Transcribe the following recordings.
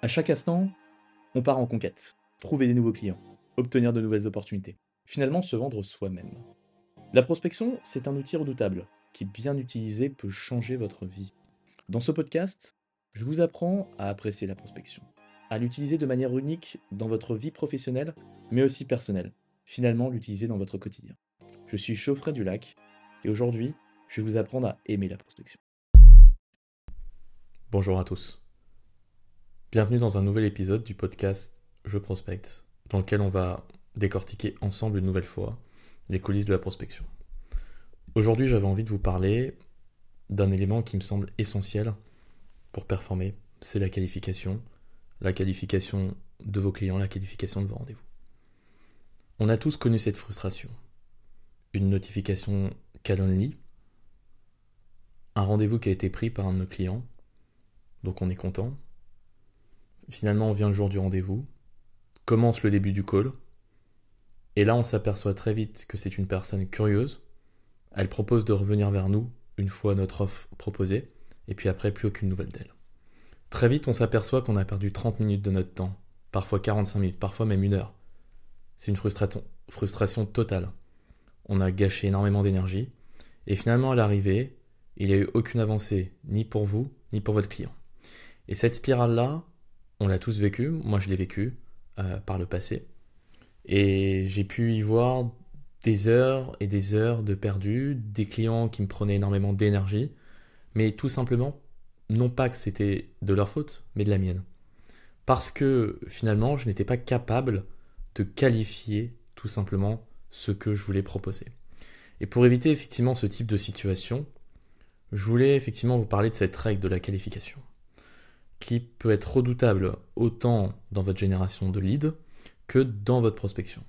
À chaque instant, on part en conquête, trouver des nouveaux clients, obtenir de nouvelles opportunités, finalement se vendre soi-même. La prospection, c'est un outil redoutable qui, bien utilisé, peut changer votre vie. Dans ce podcast, je vous apprends à apprécier la prospection, à l'utiliser de manière unique dans votre vie professionnelle, mais aussi personnelle, finalement l'utiliser dans votre quotidien. Je suis Chauffret du Lac, et aujourd'hui, je vais vous apprendre à aimer la prospection. Bonjour à tous. Bienvenue dans un nouvel épisode du podcast Je prospecte, dans lequel on va décortiquer ensemble une nouvelle fois les coulisses de la prospection. Aujourd'hui, j'avais envie de vous parler d'un élément qui me semble essentiel pour performer, c'est la qualification, la qualification de vos clients, la qualification de vos rendez-vous. On a tous connu cette frustration. Une notification Calendly, un rendez-vous qui a été pris par un de nos clients, donc on est content, Finalement, on vient le jour du rendez-vous, commence le début du call, et là on s'aperçoit très vite que c'est une personne curieuse. Elle propose de revenir vers nous une fois notre offre proposée, et puis après plus aucune nouvelle d'elle. Très vite on s'aperçoit qu'on a perdu 30 minutes de notre temps, parfois 45 minutes, parfois même une heure. C'est une frustration, frustration totale. On a gâché énormément d'énergie, et finalement à l'arrivée, il n'y a eu aucune avancée, ni pour vous, ni pour votre client. Et cette spirale-là, on l'a tous vécu, moi je l'ai vécu euh, par le passé. Et j'ai pu y voir des heures et des heures de perdu, des clients qui me prenaient énormément d'énergie, mais tout simplement, non pas que c'était de leur faute, mais de la mienne. Parce que finalement, je n'étais pas capable de qualifier tout simplement ce que je voulais proposer. Et pour éviter effectivement ce type de situation, je voulais effectivement vous parler de cette règle de la qualification qui peut être redoutable autant dans votre génération de leads que dans votre prospection.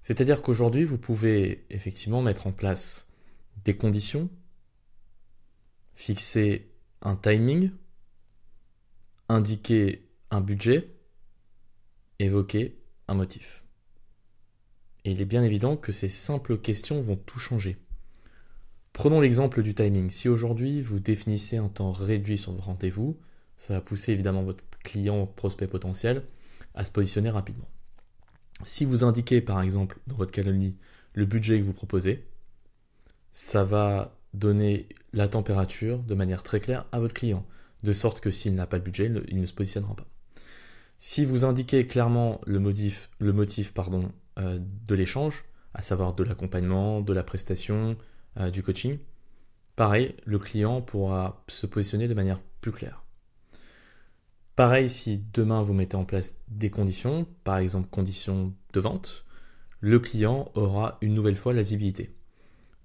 C'est-à-dire qu'aujourd'hui, vous pouvez effectivement mettre en place des conditions, fixer un timing, indiquer un budget, évoquer un motif. Et il est bien évident que ces simples questions vont tout changer. Prenons l'exemple du timing. Si aujourd'hui vous définissez un temps réduit sur vos rendez-vous, ça va pousser évidemment votre client prospect potentiel à se positionner rapidement. Si vous indiquez par exemple dans votre calendrier le budget que vous proposez, ça va donner la température de manière très claire à votre client, de sorte que s'il n'a pas le budget, il ne se positionnera pas. Si vous indiquez clairement le motif, euh, de l'échange, à savoir de l'accompagnement, de la prestation, euh, du coaching, pareil, le client pourra se positionner de manière plus claire. Pareil, si demain vous mettez en place des conditions, par exemple conditions de vente, le client aura une nouvelle fois la visibilité.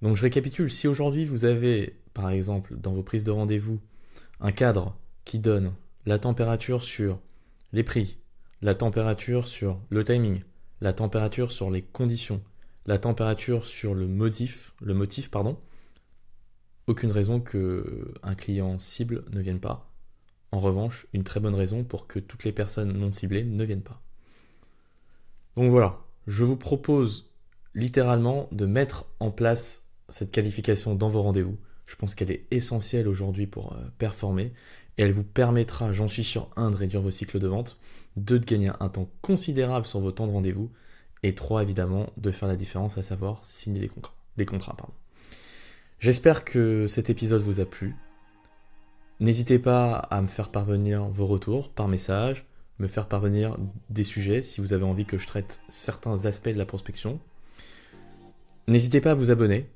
Donc je récapitule, si aujourd'hui vous avez, par exemple, dans vos prises de rendez-vous, un cadre qui donne la température sur les prix, la température sur le timing, la température sur les conditions, la température sur le motif, le motif pardon, aucune raison que un client cible ne vienne pas en revanche, une très bonne raison pour que toutes les personnes non ciblées ne viennent pas. Donc voilà, je vous propose littéralement de mettre en place cette qualification dans vos rendez-vous. Je pense qu'elle est essentielle aujourd'hui pour euh, performer et elle vous permettra, j'en suis sûr, un, de réduire vos cycles de vente, deux, de gagner un temps considérable sur vos temps de rendez-vous et trois, évidemment, de faire la différence, à savoir signer des contrats. J'espère que cet épisode vous a plu. N'hésitez pas à me faire parvenir vos retours par message, me faire parvenir des sujets si vous avez envie que je traite certains aspects de la prospection. N'hésitez pas à vous abonner.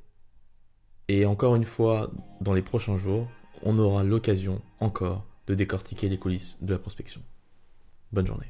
Et encore une fois, dans les prochains jours, on aura l'occasion encore de décortiquer les coulisses de la prospection. Bonne journée.